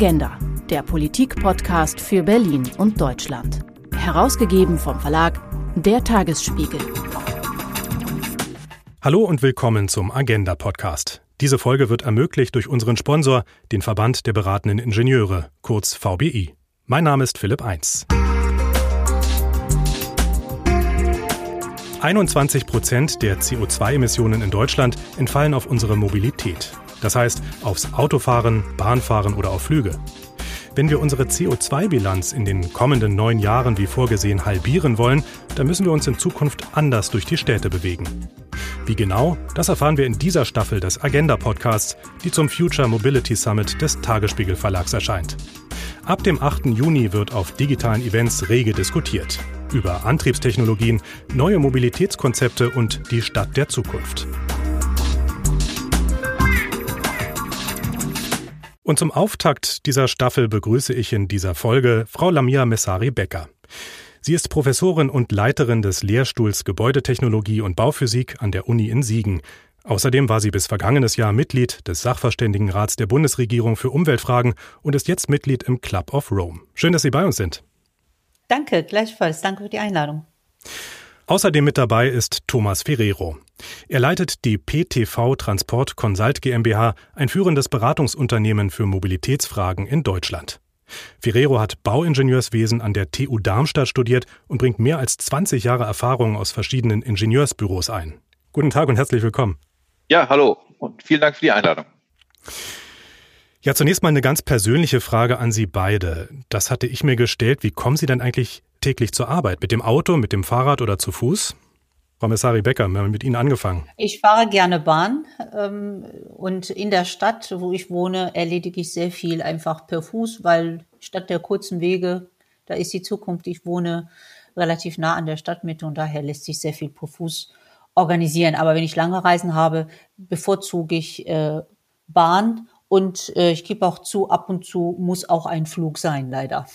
Agenda, der Politik-Podcast für Berlin und Deutschland. Herausgegeben vom Verlag Der Tagesspiegel. Hallo und willkommen zum Agenda-Podcast. Diese Folge wird ermöglicht durch unseren Sponsor, den Verband der beratenden Ingenieure, kurz VBI. Mein Name ist Philipp Eins. 21 Prozent der CO2-Emissionen in Deutschland entfallen auf unsere Mobilität. Das heißt aufs Autofahren, Bahnfahren oder auf Flüge. Wenn wir unsere CO2-Bilanz in den kommenden neun Jahren wie vorgesehen halbieren wollen, dann müssen wir uns in Zukunft anders durch die Städte bewegen. Wie genau, das erfahren wir in dieser Staffel des Agenda-Podcasts, die zum Future Mobility Summit des Tagesspiegel Verlags erscheint. Ab dem 8. Juni wird auf digitalen Events rege diskutiert. Über Antriebstechnologien, neue Mobilitätskonzepte und die Stadt der Zukunft. Und zum Auftakt dieser Staffel begrüße ich in dieser Folge Frau Lamia Messari-Becker. Sie ist Professorin und Leiterin des Lehrstuhls Gebäudetechnologie und Bauphysik an der Uni in Siegen. Außerdem war sie bis vergangenes Jahr Mitglied des Sachverständigenrats der Bundesregierung für Umweltfragen und ist jetzt Mitglied im Club of Rome. Schön, dass Sie bei uns sind. Danke, gleichfalls. Danke für die Einladung. Außerdem mit dabei ist Thomas Ferrero. Er leitet die PTV Transport Consult GmbH, ein führendes Beratungsunternehmen für Mobilitätsfragen in Deutschland. Ferrero hat Bauingenieurswesen an der TU Darmstadt studiert und bringt mehr als 20 Jahre Erfahrung aus verschiedenen Ingenieursbüros ein. Guten Tag und herzlich willkommen. Ja, hallo und vielen Dank für die Einladung. Ja, zunächst mal eine ganz persönliche Frage an Sie beide. Das hatte ich mir gestellt. Wie kommen Sie denn eigentlich täglich zur Arbeit? Mit dem Auto, mit dem Fahrrad oder zu Fuß? Frau Messari Becker, wir haben mit Ihnen angefangen. Ich fahre gerne Bahn ähm, und in der Stadt, wo ich wohne, erledige ich sehr viel einfach per Fuß, weil statt der kurzen Wege, da ist die Zukunft. Ich wohne relativ nah an der Stadtmitte und daher lässt sich sehr viel per Fuß organisieren. Aber wenn ich lange Reisen habe, bevorzuge ich äh, Bahn und äh, ich gebe auch zu, ab und zu muss auch ein Flug sein, leider.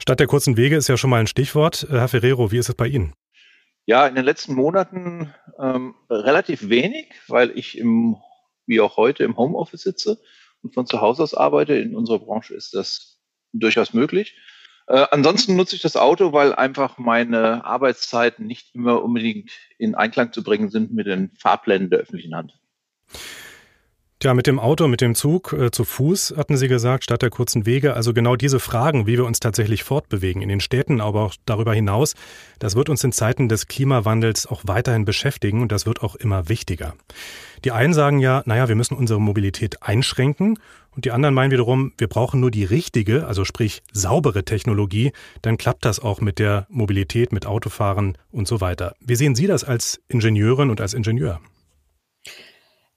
Statt der kurzen Wege ist ja schon mal ein Stichwort. Äh, Herr Ferrero, wie ist es bei Ihnen? Ja, in den letzten Monaten ähm, relativ wenig, weil ich im, wie auch heute im Homeoffice sitze und von zu Hause aus arbeite. In unserer Branche ist das durchaus möglich. Äh, ansonsten nutze ich das Auto, weil einfach meine Arbeitszeiten nicht immer unbedingt in Einklang zu bringen sind mit den Fahrplänen der öffentlichen Hand. Tja, mit dem Auto, mit dem Zug, äh, zu Fuß, hatten Sie gesagt, statt der kurzen Wege. Also genau diese Fragen, wie wir uns tatsächlich fortbewegen in den Städten, aber auch darüber hinaus, das wird uns in Zeiten des Klimawandels auch weiterhin beschäftigen und das wird auch immer wichtiger. Die einen sagen ja, naja, wir müssen unsere Mobilität einschränken und die anderen meinen wiederum, wir brauchen nur die richtige, also sprich saubere Technologie, dann klappt das auch mit der Mobilität, mit Autofahren und so weiter. Wie sehen Sie das als Ingenieurin und als Ingenieur?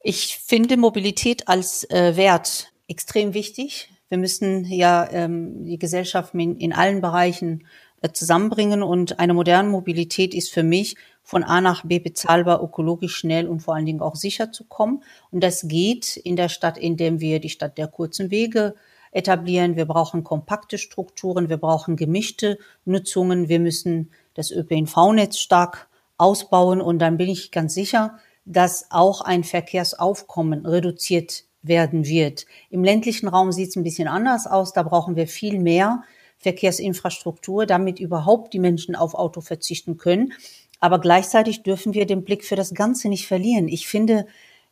Ich finde Mobilität als äh, Wert extrem wichtig. Wir müssen ja ähm, die Gesellschaft in, in allen Bereichen äh, zusammenbringen und eine moderne Mobilität ist für mich von A nach B bezahlbar, ökologisch schnell und vor allen Dingen auch sicher zu kommen. Und das geht in der Stadt, indem wir die Stadt der kurzen Wege etablieren. Wir brauchen kompakte Strukturen, wir brauchen gemischte Nutzungen, wir müssen das ÖPNV-Netz stark ausbauen und dann bin ich ganz sicher, dass auch ein Verkehrsaufkommen reduziert werden wird. Im ländlichen Raum sieht es ein bisschen anders aus. Da brauchen wir viel mehr Verkehrsinfrastruktur, damit überhaupt die Menschen auf Auto verzichten können. Aber gleichzeitig dürfen wir den Blick für das Ganze nicht verlieren. Ich finde,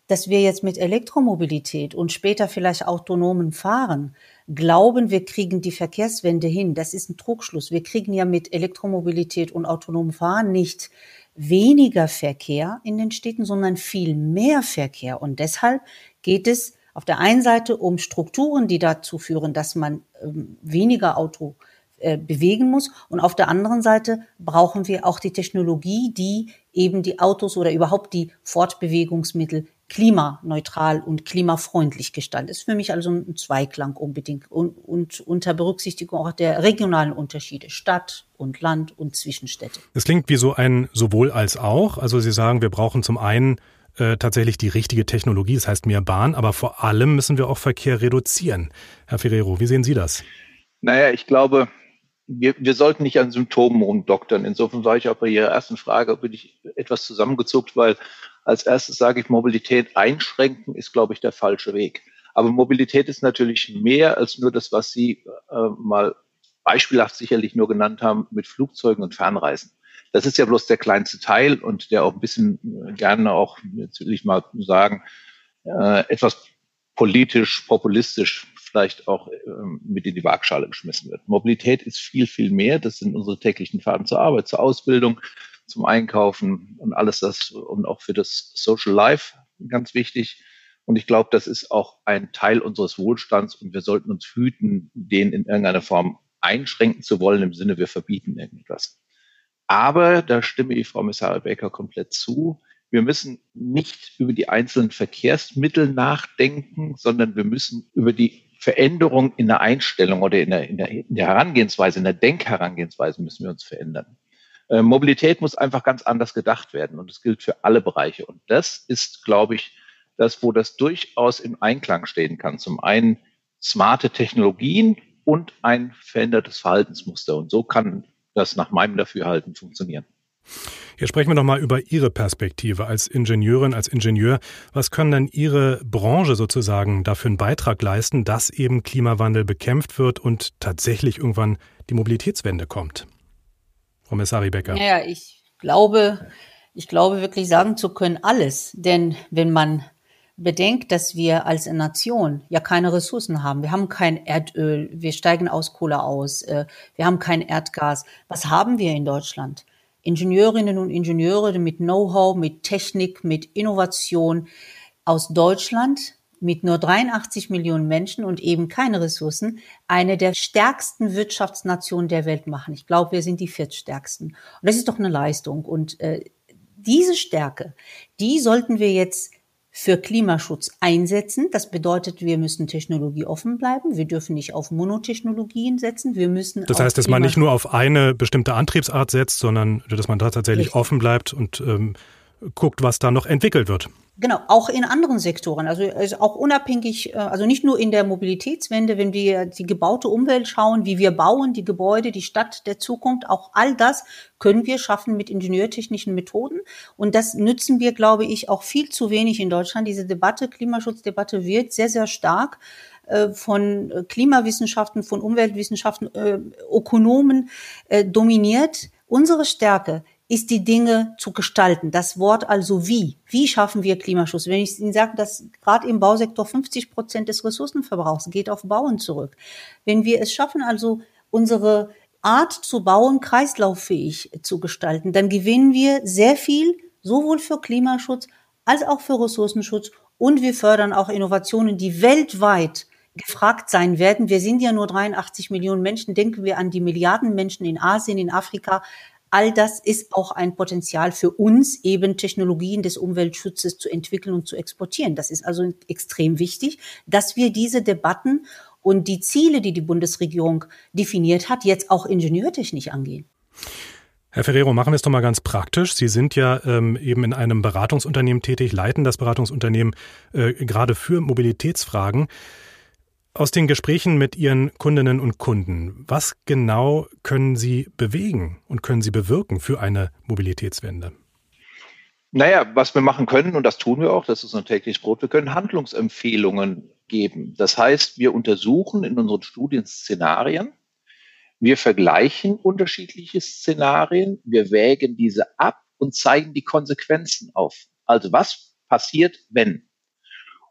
dass wir jetzt mit Elektromobilität und später vielleicht autonomen Fahren glauben, wir kriegen die Verkehrswende hin. Das ist ein Trugschluss. Wir kriegen ja mit Elektromobilität und autonomem Fahren nicht weniger Verkehr in den Städten, sondern viel mehr Verkehr. Und deshalb geht es auf der einen Seite um Strukturen, die dazu führen, dass man ähm, weniger Auto äh, bewegen muss. Und auf der anderen Seite brauchen wir auch die Technologie, die eben die Autos oder überhaupt die Fortbewegungsmittel klimaneutral und klimafreundlich gestaltet. Das ist für mich also ein Zweiklang unbedingt und, und unter Berücksichtigung auch der regionalen Unterschiede Stadt und Land und Zwischenstädte. Es klingt wie so ein sowohl als auch. Also Sie sagen, wir brauchen zum einen äh, tatsächlich die richtige Technologie, das heißt mehr Bahn, aber vor allem müssen wir auch Verkehr reduzieren. Herr Ferrero, wie sehen Sie das? Naja, ich glaube, wir, wir sollten nicht an Symptomen rumdoktern. Insofern war ich auch bei Ihrer ersten Frage bin ich etwas zusammengezuckt, weil als erstes sage ich, Mobilität einschränken ist, glaube ich, der falsche Weg. Aber Mobilität ist natürlich mehr als nur das, was Sie äh, mal beispielhaft sicherlich nur genannt haben mit Flugzeugen und Fernreisen. Das ist ja bloß der kleinste Teil und der auch ein bisschen äh, gerne auch, jetzt will ich mal sagen, äh, etwas politisch, populistisch vielleicht auch ähm, mit in die Waagschale geschmissen wird. Mobilität ist viel, viel mehr. Das sind unsere täglichen Fahrten zur Arbeit, zur Ausbildung, zum Einkaufen und alles das und auch für das Social Life ganz wichtig. Und ich glaube, das ist auch ein Teil unseres Wohlstands und wir sollten uns hüten, den in irgendeiner Form einschränken zu wollen, im Sinne, wir verbieten irgendwas. Aber da stimme ich Frau Messare Becker komplett zu. Wir müssen nicht über die einzelnen Verkehrsmittel nachdenken, sondern wir müssen über die Veränderung in der Einstellung oder in der, in der, in der Herangehensweise, in der Denkherangehensweise müssen wir uns verändern. Äh, Mobilität muss einfach ganz anders gedacht werden und das gilt für alle Bereiche. Und das ist, glaube ich, das, wo das durchaus im Einklang stehen kann. Zum einen smarte Technologien und ein verändertes Verhaltensmuster. Und so kann das nach meinem Dafürhalten funktionieren. Jetzt sprechen wir nochmal über Ihre Perspektive als Ingenieurin, als Ingenieur. Was können denn Ihre Branche sozusagen dafür einen Beitrag leisten, dass eben Klimawandel bekämpft wird und tatsächlich irgendwann die Mobilitätswende kommt? Frau Messari-Becker. Ja, ich glaube, ich glaube wirklich sagen zu können, alles. Denn wenn man bedenkt, dass wir als Nation ja keine Ressourcen haben. Wir haben kein Erdöl, wir steigen aus Kohle aus, äh, wir haben kein Erdgas. Was haben wir in Deutschland? Ingenieurinnen und Ingenieure mit Know-how, mit Technik, mit Innovation aus Deutschland mit nur 83 Millionen Menschen und eben keine Ressourcen eine der stärksten Wirtschaftsnationen der Welt machen. Ich glaube, wir sind die viertstärksten. Und das ist doch eine Leistung. Und äh, diese Stärke, die sollten wir jetzt für Klimaschutz einsetzen. Das bedeutet, wir müssen technologieoffen bleiben. Wir dürfen nicht auf Monotechnologien setzen. Wir müssen. Das heißt, dass man nicht nur auf eine bestimmte Antriebsart setzt, sondern dass man da tatsächlich Richtig. offen bleibt und ähm, guckt, was da noch entwickelt wird. Genau, auch in anderen Sektoren, also, also auch unabhängig, äh, also nicht nur in der Mobilitätswende, wenn wir die gebaute Umwelt schauen, wie wir bauen, die Gebäude, die Stadt der Zukunft, auch all das können wir schaffen mit ingenieurtechnischen Methoden. Und das nützen wir, glaube ich, auch viel zu wenig in Deutschland. Diese Debatte, Klimaschutzdebatte wird sehr, sehr stark äh, von Klimawissenschaften, von Umweltwissenschaften, äh, Ökonomen äh, dominiert. Unsere Stärke ist die Dinge zu gestalten. Das Wort also wie. Wie schaffen wir Klimaschutz? Wenn ich Ihnen sage, dass gerade im Bausektor 50 Prozent des Ressourcenverbrauchs geht auf Bauen zurück. Wenn wir es schaffen, also unsere Art zu bauen kreislauffähig zu gestalten, dann gewinnen wir sehr viel, sowohl für Klimaschutz als auch für Ressourcenschutz und wir fördern auch Innovationen, die weltweit gefragt sein werden. Wir sind ja nur 83 Millionen Menschen. Denken wir an die Milliarden Menschen in Asien, in Afrika, all das ist auch ein Potenzial für uns, eben Technologien des Umweltschutzes zu entwickeln und zu exportieren. Das ist also extrem wichtig, dass wir diese Debatten und die Ziele, die die Bundesregierung definiert hat, jetzt auch ingenieurtechnisch angehen. Herr Ferrero, machen wir es doch mal ganz praktisch. Sie sind ja ähm, eben in einem Beratungsunternehmen tätig, leiten das Beratungsunternehmen äh, gerade für Mobilitätsfragen. Aus den Gesprächen mit Ihren Kundinnen und Kunden, was genau können Sie bewegen und können Sie bewirken für eine Mobilitätswende? Naja, was wir machen können, und das tun wir auch, das ist ein tägliches Brot, wir können Handlungsempfehlungen geben. Das heißt, wir untersuchen in unseren Studien Szenarien, wir vergleichen unterschiedliche Szenarien, wir wägen diese ab und zeigen die Konsequenzen auf. Also was passiert, wenn?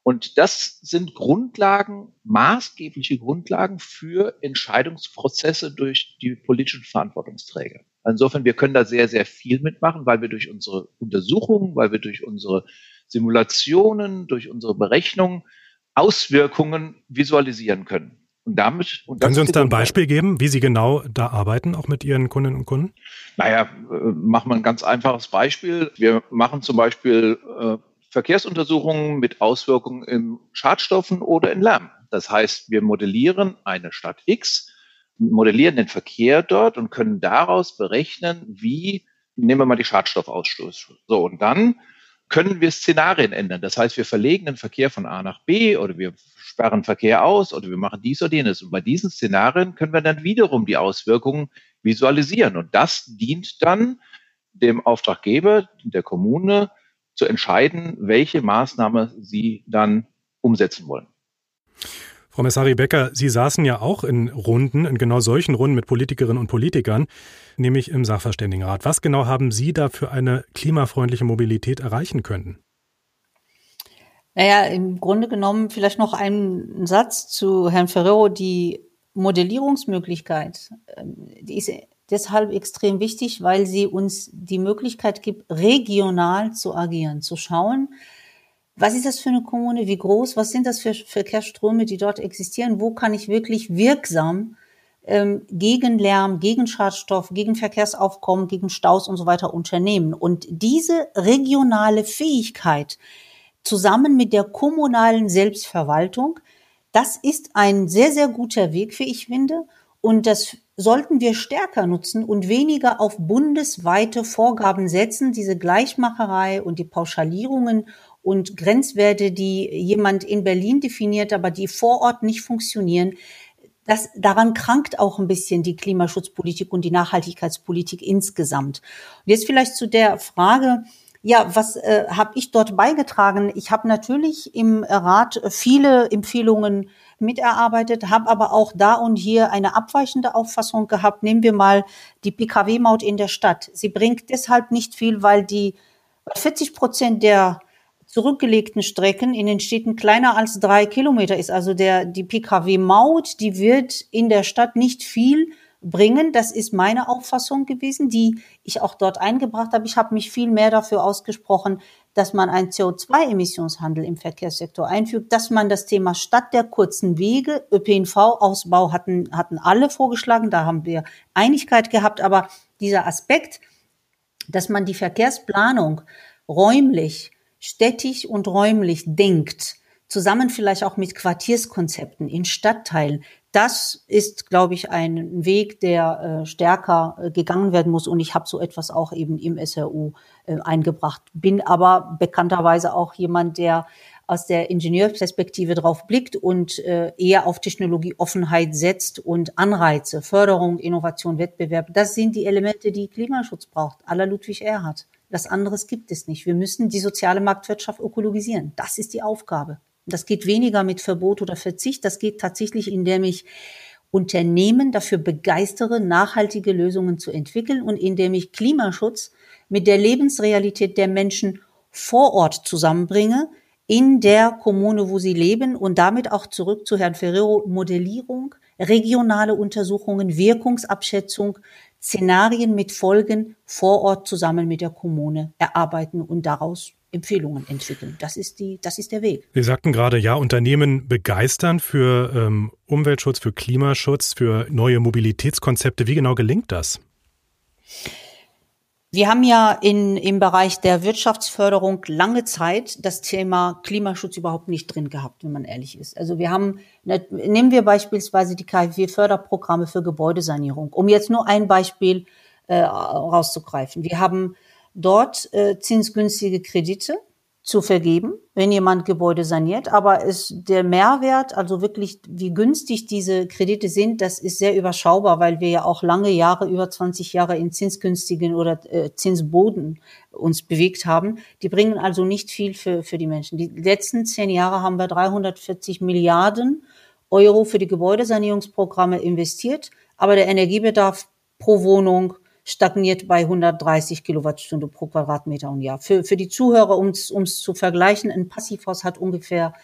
Und das sind Grundlagen, maßgebliche Grundlagen für Entscheidungsprozesse durch die politischen Verantwortungsträger. Insofern, wir können da sehr, sehr viel mitmachen, weil wir durch unsere Untersuchungen, weil wir durch unsere Simulationen, durch unsere Berechnungen Auswirkungen visualisieren können. Und damit, und Können Sie uns da ein Beispiel geben, wie Sie genau da arbeiten, auch mit Ihren Kundinnen und Kunden? Naja, äh, machen wir ein ganz einfaches Beispiel. Wir machen zum Beispiel äh, Verkehrsuntersuchungen mit Auswirkungen in Schadstoffen oder in Lärm. Das heißt, wir modellieren eine Stadt X, modellieren den Verkehr dort und können daraus berechnen, wie, nehmen wir mal die Schadstoffausstoß. So, und dann können wir Szenarien ändern. Das heißt, wir verlegen den Verkehr von A nach B oder wir sperren Verkehr aus oder wir machen dies oder jenes. Und bei diesen Szenarien können wir dann wiederum die Auswirkungen visualisieren. Und das dient dann dem Auftraggeber, der Kommune, zu entscheiden, welche Maßnahme sie dann umsetzen wollen. Frau Messari Becker, Sie saßen ja auch in Runden, in genau solchen Runden mit Politikerinnen und Politikern, nämlich im Sachverständigenrat. Was genau haben Sie da für eine klimafreundliche Mobilität erreichen können? Naja, im Grunde genommen vielleicht noch einen Satz zu Herrn Ferrero. Die Modellierungsmöglichkeit, ähm, die ist deshalb extrem wichtig, weil sie uns die Möglichkeit gibt, regional zu agieren, zu schauen, was ist das für eine Kommune, wie groß, was sind das für Verkehrsströme, die dort existieren, wo kann ich wirklich wirksam ähm, gegen Lärm, gegen Schadstoff, gegen Verkehrsaufkommen, gegen Staus und so weiter unternehmen. Und diese regionale Fähigkeit zusammen mit der kommunalen Selbstverwaltung, das ist ein sehr, sehr guter Weg, wie ich finde. Und das sollten wir stärker nutzen und weniger auf bundesweite Vorgaben setzen, diese Gleichmacherei und die Pauschalierungen und Grenzwerte, die jemand in Berlin definiert, aber die vor Ort nicht funktionieren. Das, daran krankt auch ein bisschen die Klimaschutzpolitik und die Nachhaltigkeitspolitik insgesamt. Und jetzt vielleicht zu der Frage, ja, was äh, habe ich dort beigetragen? Ich habe natürlich im Rat viele Empfehlungen miterarbeitet, habe aber auch da und hier eine abweichende Auffassung gehabt. Nehmen wir mal die Pkw-Maut in der Stadt. Sie bringt deshalb nicht viel, weil die 40 Prozent der zurückgelegten Strecken in den Städten kleiner als drei Kilometer ist. Also der, die Pkw-Maut, die wird in der Stadt nicht viel bringen. Das ist meine Auffassung gewesen, die ich auch dort eingebracht habe. Ich habe mich viel mehr dafür ausgesprochen, dass man einen CO2-Emissionshandel im Verkehrssektor einfügt, dass man das Thema Stadt der kurzen Wege, ÖPNV-Ausbau hatten, hatten alle vorgeschlagen, da haben wir Einigkeit gehabt, aber dieser Aspekt, dass man die Verkehrsplanung räumlich städtisch und räumlich denkt, zusammen vielleicht auch mit Quartierskonzepten in Stadtteilen, das ist, glaube ich, ein Weg, der äh, stärker äh, gegangen werden muss. Und ich habe so etwas auch eben im SRU äh, eingebracht. Bin aber bekannterweise auch jemand, der aus der Ingenieurperspektive drauf blickt und äh, eher auf Technologieoffenheit setzt und Anreize, Förderung, Innovation, Wettbewerb. Das sind die Elemente, die Klimaschutz braucht, aller Ludwig Erhard. Was anderes gibt es nicht. Wir müssen die soziale Marktwirtschaft ökologisieren. Das ist die Aufgabe. Das geht weniger mit Verbot oder Verzicht. Das geht tatsächlich, indem ich Unternehmen dafür begeistere, nachhaltige Lösungen zu entwickeln und indem ich Klimaschutz mit der Lebensrealität der Menschen vor Ort zusammenbringe, in der Kommune, wo sie leben und damit auch zurück zu Herrn Ferrero Modellierung, regionale Untersuchungen, Wirkungsabschätzung, Szenarien mit Folgen vor Ort zusammen mit der Kommune erarbeiten und daraus Empfehlungen entwickeln. Das ist die, das ist der Weg. Sie sagten gerade, ja, Unternehmen begeistern für ähm, Umweltschutz, für Klimaschutz, für neue Mobilitätskonzepte. Wie genau gelingt das? Wir haben ja in, im Bereich der Wirtschaftsförderung lange Zeit das Thema Klimaschutz überhaupt nicht drin gehabt, wenn man ehrlich ist. Also wir haben, ne, nehmen wir beispielsweise die KfW-Förderprogramme für Gebäudesanierung, um jetzt nur ein Beispiel äh, rauszugreifen. Wir haben dort äh, zinsgünstige Kredite zu vergeben, wenn jemand Gebäude saniert. Aber es, der Mehrwert, also wirklich, wie günstig diese Kredite sind, das ist sehr überschaubar, weil wir ja auch lange Jahre, über 20 Jahre in zinsgünstigen oder äh, Zinsboden uns bewegt haben. Die bringen also nicht viel für, für die Menschen. Die letzten zehn Jahre haben wir 340 Milliarden Euro für die Gebäudesanierungsprogramme investiert, aber der Energiebedarf pro Wohnung stagniert bei 130 Kilowattstunde pro Quadratmeter und Jahr. Für, für die Zuhörer, um es zu vergleichen, ein Passivhaus hat ungefähr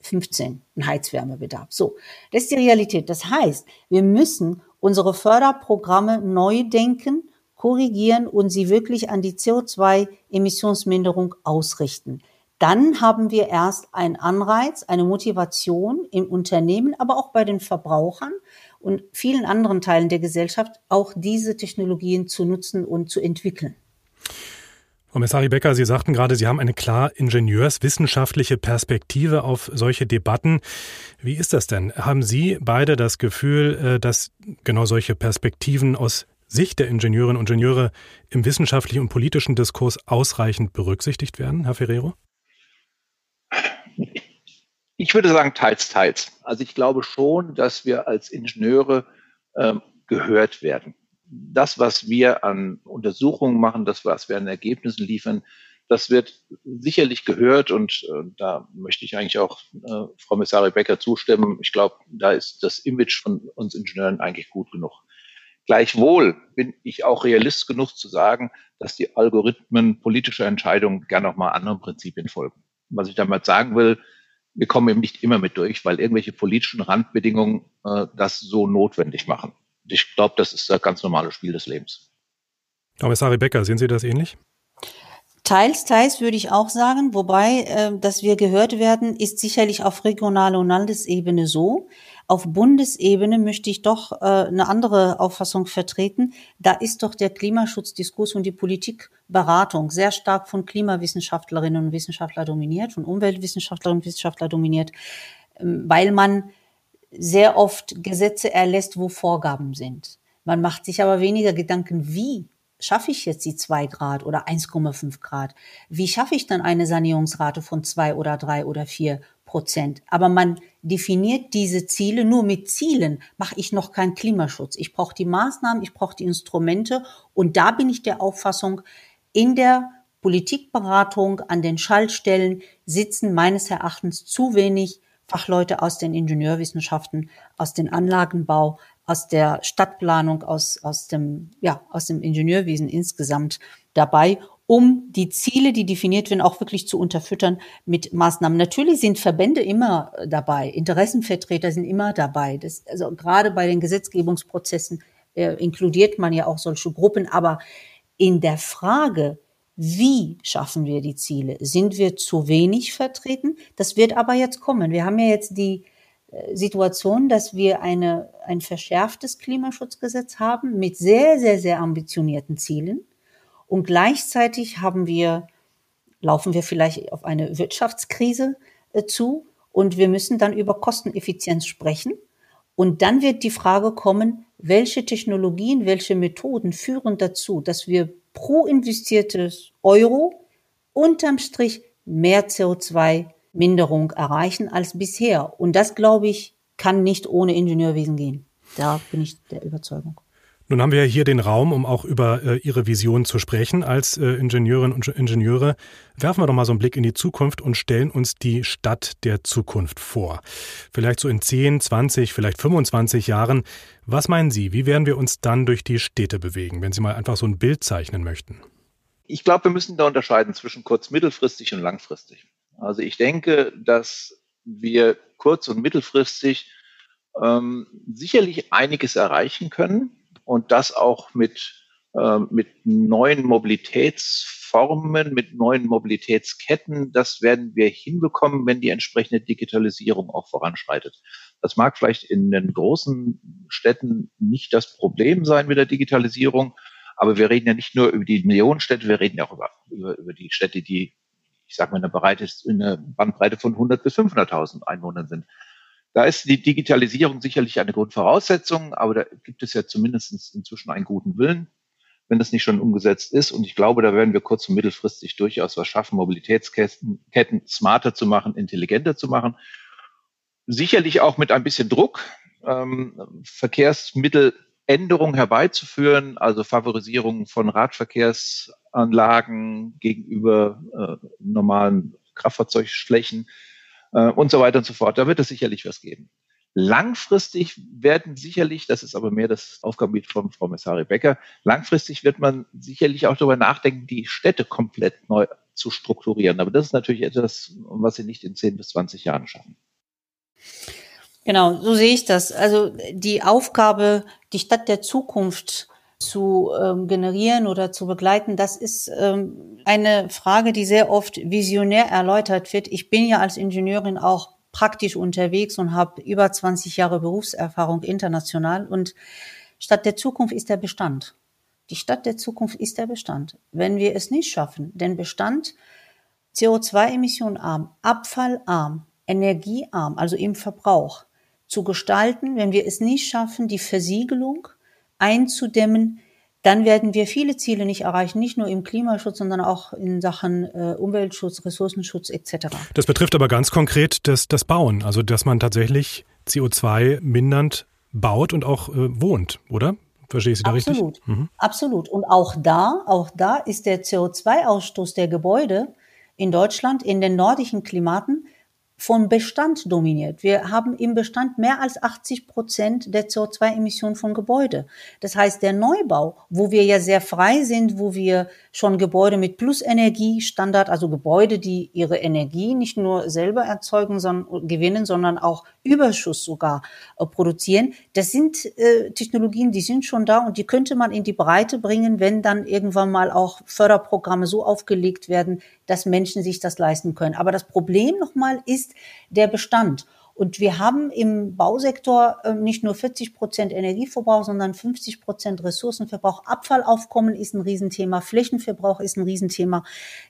15 ein Heizwärmebedarf. So, das ist die Realität. Das heißt, wir müssen unsere Förderprogramme neu denken, korrigieren und sie wirklich an die CO2-Emissionsminderung ausrichten. Dann haben wir erst einen Anreiz, eine Motivation im Unternehmen, aber auch bei den Verbrauchern, und vielen anderen Teilen der Gesellschaft auch diese Technologien zu nutzen und zu entwickeln. Frau Messari Becker, Sie sagten gerade, Sie haben eine klar ingenieurswissenschaftliche Perspektive auf solche Debatten. Wie ist das denn? Haben Sie beide das Gefühl, äh, dass genau solche Perspektiven aus Sicht der Ingenieurinnen und Ingenieure im wissenschaftlichen und politischen Diskurs ausreichend berücksichtigt werden, Herr Ferrero? Ich würde sagen, teils, teils. Also ich glaube schon, dass wir als Ingenieure ähm, gehört werden. Das, was wir an Untersuchungen machen, das, was wir an Ergebnissen liefern, das wird sicherlich gehört und äh, da möchte ich eigentlich auch äh, Frau Messari Becker zustimmen. Ich glaube, da ist das Image von uns Ingenieuren eigentlich gut genug. Gleichwohl bin ich auch realist genug zu sagen, dass die Algorithmen politischer Entscheidungen gerne nochmal anderen Prinzipien folgen. Was ich damit sagen will, wir kommen eben nicht immer mit durch, weil irgendwelche politischen Randbedingungen äh, das so notwendig machen. Ich glaube, das ist das ganz normale Spiel des Lebens. Kommissari Becker, sehen Sie das ähnlich? Teils, teils würde ich auch sagen, wobei, äh, dass wir gehört werden, ist sicherlich auf regionaler und Landesebene so. Auf Bundesebene möchte ich doch äh, eine andere Auffassung vertreten. Da ist doch der Klimaschutzdiskurs und die Politikberatung sehr stark von Klimawissenschaftlerinnen und Wissenschaftlern dominiert, von Umweltwissenschaftlerinnen und Wissenschaftlern dominiert, ähm, weil man sehr oft Gesetze erlässt, wo Vorgaben sind. Man macht sich aber weniger Gedanken, wie schaffe ich jetzt die zwei Grad oder 1,5 Grad? Wie schaffe ich dann eine Sanierungsrate von zwei oder drei oder vier Prozent? Aber man definiert diese Ziele nur mit Zielen, mache ich noch keinen Klimaschutz. Ich brauche die Maßnahmen, ich brauche die Instrumente und da bin ich der Auffassung, in der Politikberatung an den Schaltstellen sitzen meines Erachtens zu wenig Fachleute aus den Ingenieurwissenschaften, aus dem Anlagenbau, aus der Stadtplanung, aus, aus dem, ja, aus dem Ingenieurwesen insgesamt dabei, um die Ziele, die definiert werden, auch wirklich zu unterfüttern mit Maßnahmen. Natürlich sind Verbände immer dabei, Interessenvertreter sind immer dabei. Das, also gerade bei den Gesetzgebungsprozessen äh, inkludiert man ja auch solche Gruppen. Aber in der Frage, wie schaffen wir die Ziele, sind wir zu wenig vertreten? Das wird aber jetzt kommen. Wir haben ja jetzt die Situation, dass wir eine, ein verschärftes Klimaschutzgesetz haben mit sehr, sehr, sehr ambitionierten Zielen. Und gleichzeitig haben wir, laufen wir vielleicht auf eine Wirtschaftskrise äh, zu und wir müssen dann über Kosteneffizienz sprechen. Und dann wird die Frage kommen, welche Technologien, welche Methoden führen dazu, dass wir pro investiertes Euro unterm Strich mehr CO2 Minderung erreichen als bisher. Und das, glaube ich, kann nicht ohne Ingenieurwesen gehen. Da bin ich der Überzeugung. Nun haben wir hier den Raum, um auch über äh, Ihre Vision zu sprechen als äh, Ingenieurinnen und Ingenieure. Werfen wir doch mal so einen Blick in die Zukunft und stellen uns die Stadt der Zukunft vor. Vielleicht so in 10, 20, vielleicht 25 Jahren. Was meinen Sie, wie werden wir uns dann durch die Städte bewegen, wenn Sie mal einfach so ein Bild zeichnen möchten? Ich glaube, wir müssen da unterscheiden zwischen kurz-, mittelfristig und langfristig. Also ich denke, dass wir kurz- und mittelfristig ähm, sicherlich einiges erreichen können und das auch mit, äh, mit neuen Mobilitätsformen, mit neuen Mobilitätsketten. Das werden wir hinbekommen, wenn die entsprechende Digitalisierung auch voranschreitet. Das mag vielleicht in den großen Städten nicht das Problem sein mit der Digitalisierung, aber wir reden ja nicht nur über die Millionenstädte, wir reden ja auch über, über, über die Städte, die ich sage mal, in einer Bandbreite von 100 bis 500.000 Einwohnern sind. Da ist die Digitalisierung sicherlich eine Grundvoraussetzung, aber da gibt es ja zumindest inzwischen einen guten Willen, wenn das nicht schon umgesetzt ist. Und ich glaube, da werden wir kurz- und mittelfristig durchaus was schaffen, Mobilitätsketten Ketten smarter zu machen, intelligenter zu machen. Sicherlich auch mit ein bisschen Druck, ähm, Verkehrsmitteländerungen herbeizuführen, also Favorisierung von Radverkehrs Anlagen gegenüber äh, normalen Kraftfahrzeugflächen äh, und so weiter und so fort. Da wird es sicherlich was geben. Langfristig werden sicherlich, das ist aber mehr das Aufgabengebiet von Frau Messari Becker, langfristig wird man sicherlich auch darüber nachdenken, die Städte komplett neu zu strukturieren. Aber das ist natürlich etwas, was sie nicht in 10 bis 20 Jahren schaffen. Genau, so sehe ich das. Also die Aufgabe, die Stadt der Zukunft zu ähm, generieren oder zu begleiten, das ist ähm, eine Frage, die sehr oft visionär erläutert wird. Ich bin ja als Ingenieurin auch praktisch unterwegs und habe über 20 Jahre Berufserfahrung international und Stadt der Zukunft ist der Bestand. Die Stadt der Zukunft ist der Bestand. Wenn wir es nicht schaffen, den Bestand CO2-emissionarm, abfallarm, energiearm, also im Verbrauch zu gestalten, wenn wir es nicht schaffen, die Versiegelung einzudämmen, dann werden wir viele Ziele nicht erreichen, nicht nur im Klimaschutz, sondern auch in Sachen äh, Umweltschutz, Ressourcenschutz etc. Das betrifft aber ganz konkret das, das Bauen, also dass man tatsächlich CO2 mindernd baut und auch äh, wohnt, oder? Verstehe ich Sie da Absolut. richtig? Mhm. Absolut. Und auch da, auch da ist der CO2-Ausstoß der Gebäude in Deutschland in den nordischen Klimaten von Bestand dominiert. Wir haben im Bestand mehr als 80 Prozent der CO2-Emissionen von Gebäude. Das heißt, der Neubau, wo wir ja sehr frei sind, wo wir schon Gebäude mit Plusenergiestandard, also Gebäude, die ihre Energie nicht nur selber erzeugen, sondern gewinnen, sondern auch Überschuss sogar äh, produzieren. Das sind äh, Technologien, die sind schon da und die könnte man in die Breite bringen, wenn dann irgendwann mal auch Förderprogramme so aufgelegt werden, dass Menschen sich das leisten können. Aber das Problem nochmal ist der Bestand. Und wir haben im Bausektor äh, nicht nur 40 Prozent Energieverbrauch, sondern 50 Prozent Ressourcenverbrauch. Abfallaufkommen ist ein Riesenthema, Flächenverbrauch ist ein Riesenthema.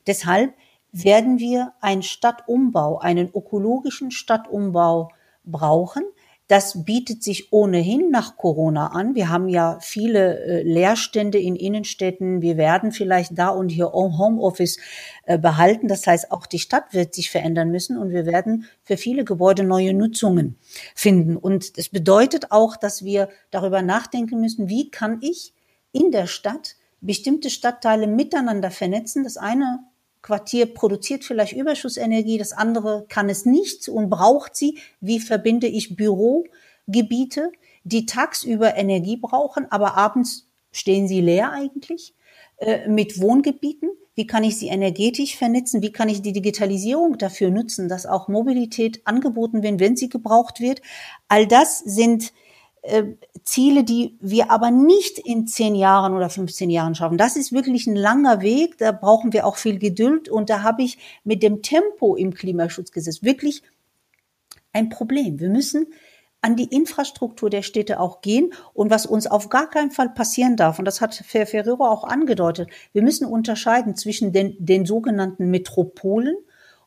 Deshalb werden wir einen Stadtumbau, einen ökologischen Stadtumbau brauchen, das bietet sich ohnehin nach Corona an. Wir haben ja viele äh, Leerstände in Innenstädten. Wir werden vielleicht da und hier Homeoffice äh, behalten. Das heißt, auch die Stadt wird sich verändern müssen und wir werden für viele Gebäude neue Nutzungen finden. Und das bedeutet auch, dass wir darüber nachdenken müssen, wie kann ich in der Stadt bestimmte Stadtteile miteinander vernetzen. Das eine Quartier produziert vielleicht Überschussenergie, das andere kann es nicht und braucht sie. Wie verbinde ich Bürogebiete, die tagsüber Energie brauchen, aber abends stehen sie leer eigentlich, äh, mit Wohngebieten? Wie kann ich sie energetisch vernetzen? Wie kann ich die Digitalisierung dafür nutzen, dass auch Mobilität angeboten wird, wenn sie gebraucht wird? All das sind äh, Ziele, die wir aber nicht in zehn Jahren oder 15 Jahren schaffen. Das ist wirklich ein langer Weg. Da brauchen wir auch viel Geduld. Und da habe ich mit dem Tempo im Klimaschutzgesetz wirklich ein Problem. Wir müssen an die Infrastruktur der Städte auch gehen. Und was uns auf gar keinen Fall passieren darf, und das hat Ferrero auch angedeutet, wir müssen unterscheiden zwischen den, den sogenannten Metropolen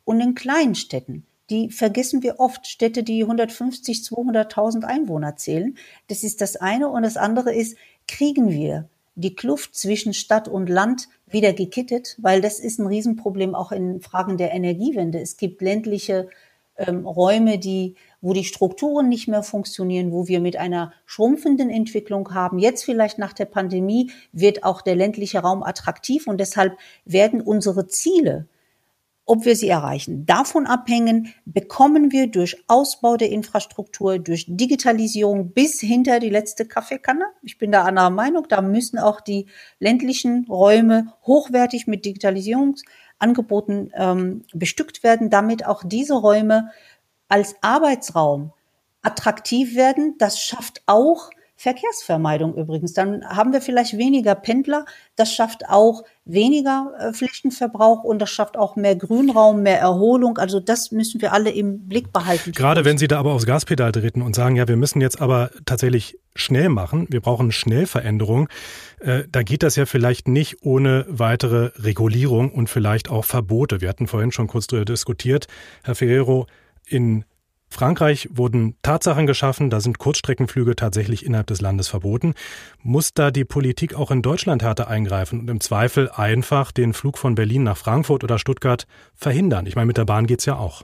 und den kleinen Städten die vergessen wir oft. Städte, die 150, 200.000 Einwohner zählen. Das ist das eine. Und das andere ist, kriegen wir die Kluft zwischen Stadt und Land wieder gekittet, weil das ist ein Riesenproblem auch in Fragen der Energiewende. Es gibt ländliche ähm, Räume, die, wo die Strukturen nicht mehr funktionieren, wo wir mit einer schrumpfenden Entwicklung haben. Jetzt vielleicht nach der Pandemie wird auch der ländliche Raum attraktiv und deshalb werden unsere Ziele ob wir sie erreichen. Davon abhängen, bekommen wir durch Ausbau der Infrastruktur, durch Digitalisierung bis hinter die letzte Kaffeekanne. Ich bin da anderer Meinung. Da müssen auch die ländlichen Räume hochwertig mit Digitalisierungsangeboten ähm, bestückt werden, damit auch diese Räume als Arbeitsraum attraktiv werden. Das schafft auch Verkehrsvermeidung übrigens. Dann haben wir vielleicht weniger Pendler. Das schafft auch weniger äh, Flächenverbrauch und das schafft auch mehr Grünraum, mehr Erholung. Also das müssen wir alle im Blick behalten. Gerade wenn Sie da aber aufs Gaspedal treten und sagen, ja, wir müssen jetzt aber tatsächlich schnell machen, wir brauchen Schnellveränderung, äh, da geht das ja vielleicht nicht ohne weitere Regulierung und vielleicht auch Verbote. Wir hatten vorhin schon kurz darüber diskutiert. Herr Ferrero, in Frankreich wurden Tatsachen geschaffen, da sind Kurzstreckenflüge tatsächlich innerhalb des Landes verboten. Muss da die Politik auch in Deutschland härter eingreifen und im Zweifel einfach den Flug von Berlin nach Frankfurt oder Stuttgart verhindern? Ich meine, mit der Bahn geht's ja auch.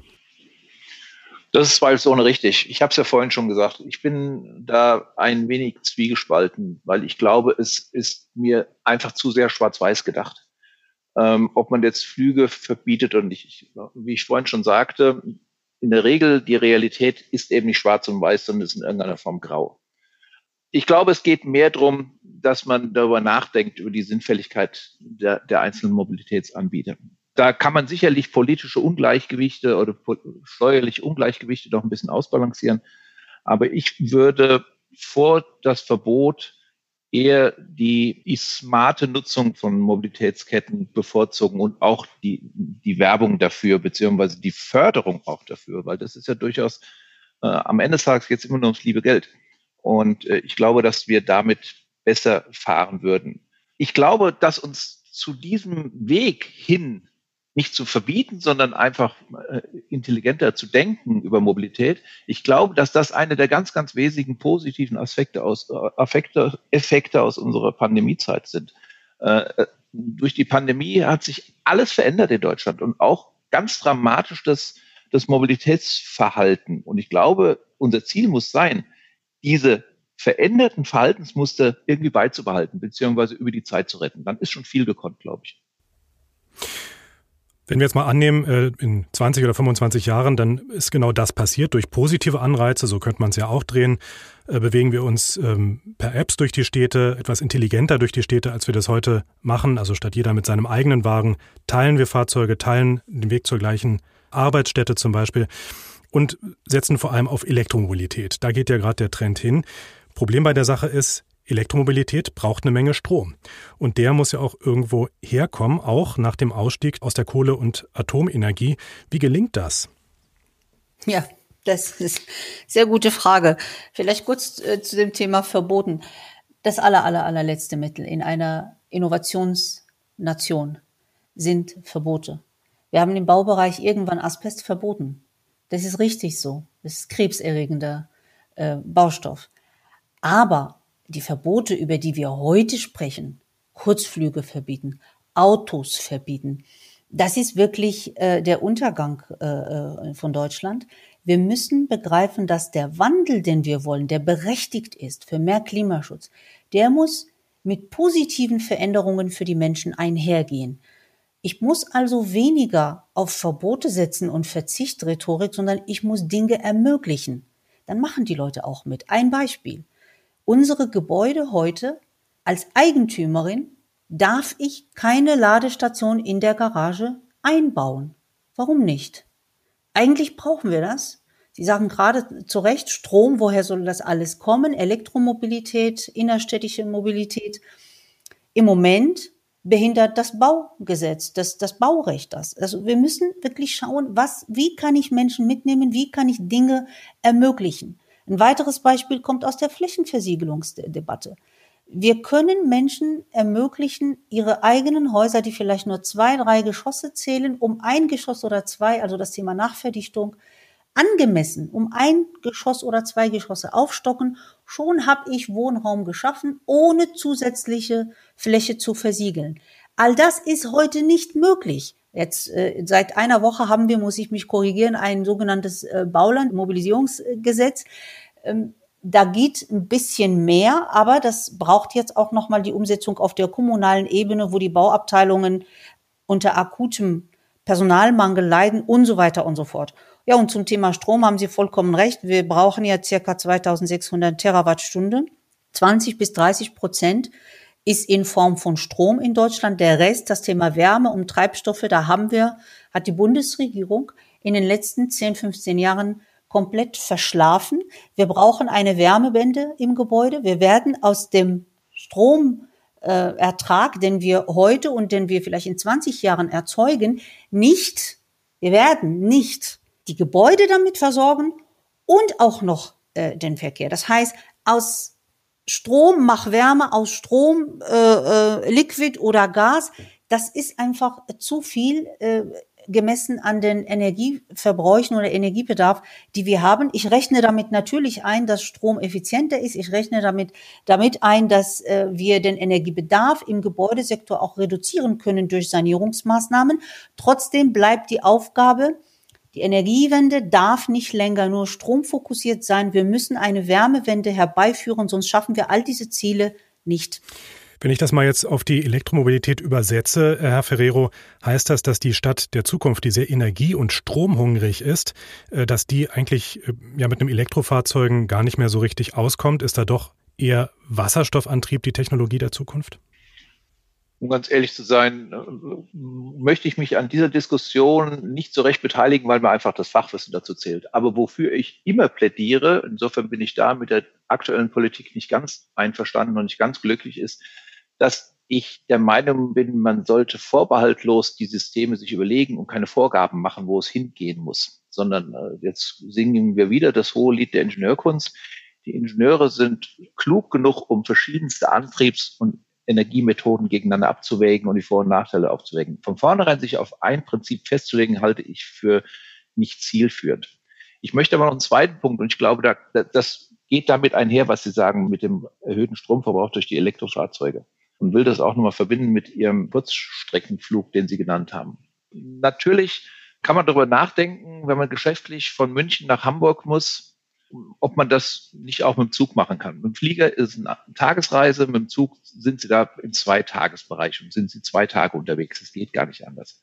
Das ist zweifelsohne richtig. Ich habe es ja vorhin schon gesagt. Ich bin da ein wenig zwiegespalten, weil ich glaube, es ist mir einfach zu sehr schwarz-weiß gedacht. Ähm, ob man jetzt Flüge verbietet oder nicht. Ich, wie ich vorhin schon sagte, in der Regel, die Realität ist eben nicht schwarz und weiß, sondern ist in irgendeiner Form grau. Ich glaube, es geht mehr darum, dass man darüber nachdenkt, über die Sinnfälligkeit der, der einzelnen Mobilitätsanbieter. Da kann man sicherlich politische Ungleichgewichte oder steuerliche Ungleichgewichte doch ein bisschen ausbalancieren. Aber ich würde vor das Verbot eher die smarte Nutzung von Mobilitätsketten bevorzugen und auch die, die Werbung dafür, beziehungsweise die Förderung auch dafür, weil das ist ja durchaus äh, am Ende des Tages jetzt immer nur ums liebe Geld. Und äh, ich glaube, dass wir damit besser fahren würden. Ich glaube, dass uns zu diesem Weg hin nicht zu verbieten, sondern einfach äh, intelligenter zu denken über Mobilität. Ich glaube, dass das eine der ganz, ganz wesentlichen positiven Aspekte aus, äh, Effekte aus unserer Pandemiezeit sind. Äh, durch die Pandemie hat sich alles verändert in Deutschland und auch ganz dramatisch das, das Mobilitätsverhalten. Und ich glaube, unser Ziel muss sein, diese veränderten Verhaltensmuster irgendwie beizubehalten, beziehungsweise über die Zeit zu retten. Dann ist schon viel gekonnt, glaube ich. Wenn wir jetzt mal annehmen, äh, in 20 oder 25 Jahren, dann ist genau das passiert. Durch positive Anreize, so könnte man es ja auch drehen, äh, bewegen wir uns ähm, per Apps durch die Städte, etwas intelligenter durch die Städte, als wir das heute machen. Also statt jeder mit seinem eigenen Wagen teilen wir Fahrzeuge, teilen den Weg zur gleichen Arbeitsstätte zum Beispiel und setzen vor allem auf Elektromobilität. Da geht ja gerade der Trend hin. Problem bei der Sache ist, Elektromobilität braucht eine Menge Strom. Und der muss ja auch irgendwo herkommen, auch nach dem Ausstieg aus der Kohle- und Atomenergie. Wie gelingt das? Ja, das ist eine sehr gute Frage. Vielleicht kurz äh, zu dem Thema Verboten. Das aller, aller, allerletzte Mittel in einer Innovationsnation sind Verbote. Wir haben im Baubereich irgendwann Asbest verboten. Das ist richtig so. Das ist krebserregender äh, Baustoff. Aber die Verbote, über die wir heute sprechen, Kurzflüge verbieten, Autos verbieten, das ist wirklich äh, der Untergang äh, äh, von Deutschland. Wir müssen begreifen, dass der Wandel, den wir wollen, der berechtigt ist für mehr Klimaschutz, der muss mit positiven Veränderungen für die Menschen einhergehen. Ich muss also weniger auf Verbote setzen und Verzichtrhetorik, sondern ich muss Dinge ermöglichen. Dann machen die Leute auch mit. Ein Beispiel unsere Gebäude heute als Eigentümerin darf ich keine Ladestation in der Garage einbauen. Warum nicht? Eigentlich brauchen wir das. Sie sagen gerade zu Recht, Strom, woher soll das alles kommen? Elektromobilität, innerstädtische Mobilität. Im Moment behindert das Baugesetz, das, das Baurecht das. Also wir müssen wirklich schauen, was, wie kann ich Menschen mitnehmen, wie kann ich Dinge ermöglichen. Ein weiteres Beispiel kommt aus der Flächenversiegelungsdebatte. Wir können Menschen ermöglichen, ihre eigenen Häuser, die vielleicht nur zwei, drei Geschosse zählen, um ein Geschoss oder zwei, also das Thema Nachverdichtung, angemessen um ein Geschoss oder zwei Geschosse aufstocken. Schon habe ich Wohnraum geschaffen, ohne zusätzliche Fläche zu versiegeln. All das ist heute nicht möglich. Jetzt äh, seit einer Woche haben wir, muss ich mich korrigieren, ein sogenanntes äh, Bauland-Mobilisierungsgesetz. Ähm, da geht ein bisschen mehr, aber das braucht jetzt auch nochmal die Umsetzung auf der kommunalen Ebene, wo die Bauabteilungen unter akutem Personalmangel leiden und so weiter und so fort. Ja, und zum Thema Strom haben Sie vollkommen recht. Wir brauchen ja circa 2600 Terawattstunden. 20 bis 30 Prozent ist in Form von Strom in Deutschland. Der Rest, das Thema Wärme und Treibstoffe, da haben wir, hat die Bundesregierung in den letzten 10, 15 Jahren komplett verschlafen. Wir brauchen eine Wärmewende im Gebäude. Wir werden aus dem Stromertrag, äh, den wir heute und den wir vielleicht in 20 Jahren erzeugen, nicht, wir werden nicht die Gebäude damit versorgen und auch noch äh, den Verkehr. Das heißt, aus Strom mach Wärme aus Strom, äh, äh, Liquid oder Gas. Das ist einfach zu viel äh, gemessen an den Energieverbräuchen oder Energiebedarf, die wir haben. Ich rechne damit natürlich ein, dass Strom effizienter ist. Ich rechne damit, damit ein, dass äh, wir den Energiebedarf im Gebäudesektor auch reduzieren können durch Sanierungsmaßnahmen. Trotzdem bleibt die Aufgabe, die Energiewende darf nicht länger nur stromfokussiert sein. Wir müssen eine Wärmewende herbeiführen, sonst schaffen wir all diese Ziele nicht. Wenn ich das mal jetzt auf die Elektromobilität übersetze, Herr Ferrero, heißt das, dass die Stadt der Zukunft, die sehr energie- und stromhungrig ist, äh, dass die eigentlich äh, ja mit einem Elektrofahrzeugen gar nicht mehr so richtig auskommt? Ist da doch eher Wasserstoffantrieb die Technologie der Zukunft? Um ganz ehrlich zu sein, äh, möchte ich mich an dieser Diskussion nicht so recht beteiligen, weil mir einfach das Fachwissen dazu zählt. Aber wofür ich immer plädiere, insofern bin ich da mit der aktuellen Politik nicht ganz einverstanden und nicht ganz glücklich ist, dass ich der Meinung bin, man sollte vorbehaltlos die Systeme sich überlegen und keine Vorgaben machen, wo es hingehen muss, sondern äh, jetzt singen wir wieder das hohe Lied der Ingenieurkunst. Die Ingenieure sind klug genug, um verschiedenste Antriebs- und Energiemethoden gegeneinander abzuwägen und die Vor- und Nachteile aufzuwägen. Von vornherein sich auf ein Prinzip festzulegen, halte ich für nicht zielführend. Ich möchte aber noch einen zweiten Punkt, und ich glaube, da, das geht damit einher, was Sie sagen, mit dem erhöhten Stromverbrauch durch die Elektrofahrzeuge. Und will das auch nochmal verbinden mit Ihrem Kurzstreckenflug, den Sie genannt haben. Natürlich kann man darüber nachdenken, wenn man geschäftlich von München nach Hamburg muss, ob man das nicht auch mit dem Zug machen kann. Mit dem Flieger ist eine Tagesreise, mit dem Zug sind Sie da im Zweitagesbereich und sind Sie zwei Tage unterwegs. Das geht gar nicht anders.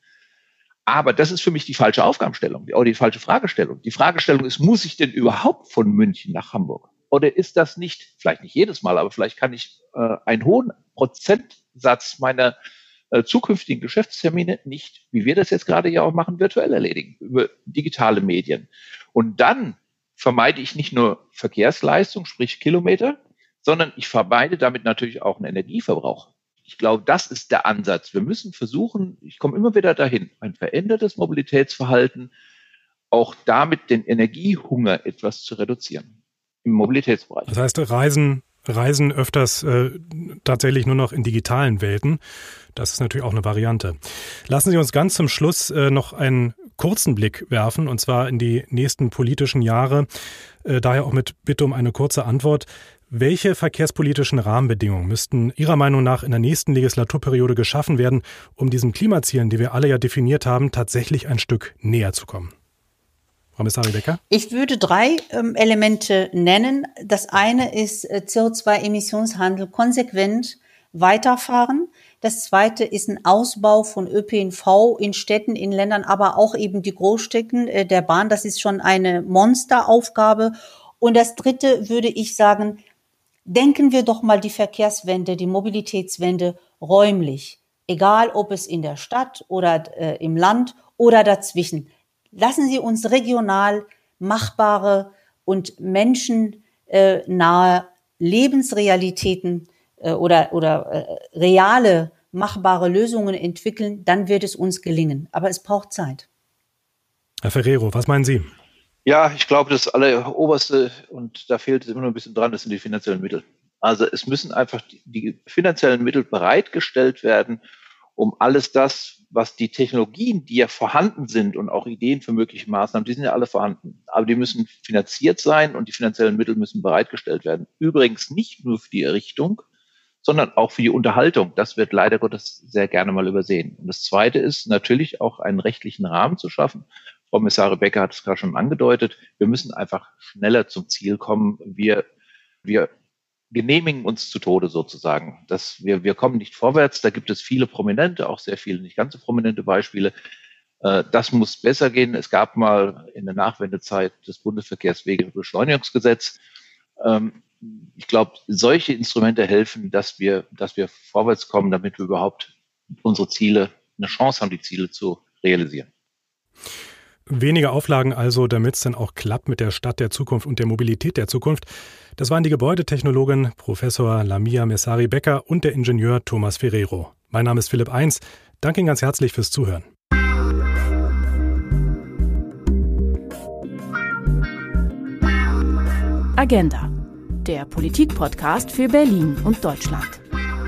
Aber das ist für mich die falsche Aufgabenstellung, oder die falsche Fragestellung. Die Fragestellung ist, muss ich denn überhaupt von München nach Hamburg? Oder ist das nicht, vielleicht nicht jedes Mal, aber vielleicht kann ich äh, einen hohen Prozentsatz meiner äh, zukünftigen Geschäftstermine nicht, wie wir das jetzt gerade ja auch machen, virtuell erledigen, über digitale Medien. Und dann vermeide ich nicht nur Verkehrsleistung, sprich Kilometer, sondern ich vermeide damit natürlich auch einen Energieverbrauch. Ich glaube, das ist der Ansatz. Wir müssen versuchen, ich komme immer wieder dahin, ein verändertes Mobilitätsverhalten, auch damit den Energiehunger etwas zu reduzieren im Mobilitätsbereich. Das heißt, Reisen, Reisen öfters äh, tatsächlich nur noch in digitalen Welten. Das ist natürlich auch eine Variante. Lassen Sie uns ganz zum Schluss äh, noch einen kurzen Blick werfen, und zwar in die nächsten politischen Jahre. Äh, daher auch mit Bitte um eine kurze Antwort. Welche verkehrspolitischen Rahmenbedingungen müssten Ihrer Meinung nach in der nächsten Legislaturperiode geschaffen werden, um diesen Klimazielen, die wir alle ja definiert haben, tatsächlich ein Stück näher zu kommen? Messari Becker? Ich würde drei ähm, Elemente nennen. Das eine ist äh, CO2-Emissionshandel konsequent weiterfahren. Das zweite ist ein Ausbau von ÖPNV in Städten, in Ländern, aber auch eben die Großstädten äh, der Bahn. Das ist schon eine Monsteraufgabe. Und das dritte würde ich sagen, Denken wir doch mal die Verkehrswende, die Mobilitätswende räumlich, egal ob es in der Stadt oder äh, im Land oder dazwischen. Lassen Sie uns regional machbare und menschennahe äh, Lebensrealitäten äh, oder, oder äh, reale machbare Lösungen entwickeln, dann wird es uns gelingen. Aber es braucht Zeit. Herr Ferrero, was meinen Sie? Ja, ich glaube, das alleroberste, und da fehlt es immer noch ein bisschen dran, das sind die finanziellen Mittel. Also es müssen einfach die, die finanziellen Mittel bereitgestellt werden, um alles das, was die Technologien, die ja vorhanden sind und auch Ideen für mögliche Maßnahmen, die sind ja alle vorhanden. Aber die müssen finanziert sein und die finanziellen Mittel müssen bereitgestellt werden. Übrigens nicht nur für die Errichtung, sondern auch für die Unterhaltung. Das wird leider Gottes sehr gerne mal übersehen. Und das Zweite ist natürlich auch einen rechtlichen Rahmen zu schaffen, Kommissare Becker hat es gerade schon angedeutet, wir müssen einfach schneller zum Ziel kommen. Wir, wir genehmigen uns zu Tode sozusagen. Das, wir, wir kommen nicht vorwärts. Da gibt es viele prominente, auch sehr viele nicht ganz so prominente Beispiele. Äh, das muss besser gehen. Es gab mal in der Nachwendezeit das Bundesverkehrswegebeschleunigungsgesetz. Ähm, ich glaube, solche Instrumente helfen, dass wir, dass wir vorwärts kommen, damit wir überhaupt unsere Ziele, eine Chance haben, die Ziele zu realisieren. Weniger Auflagen also, damit es dann auch klappt mit der Stadt der Zukunft und der Mobilität der Zukunft. Das waren die Gebäudetechnologin Professor Lamia Messari Becker und der Ingenieur Thomas Ferrero. Mein Name ist Philipp Eins. Danke Ihnen ganz herzlich fürs Zuhören. Agenda, der Politikpodcast für Berlin und Deutschland.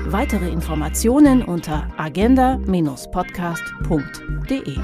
Weitere Informationen unter agenda-podcast.de.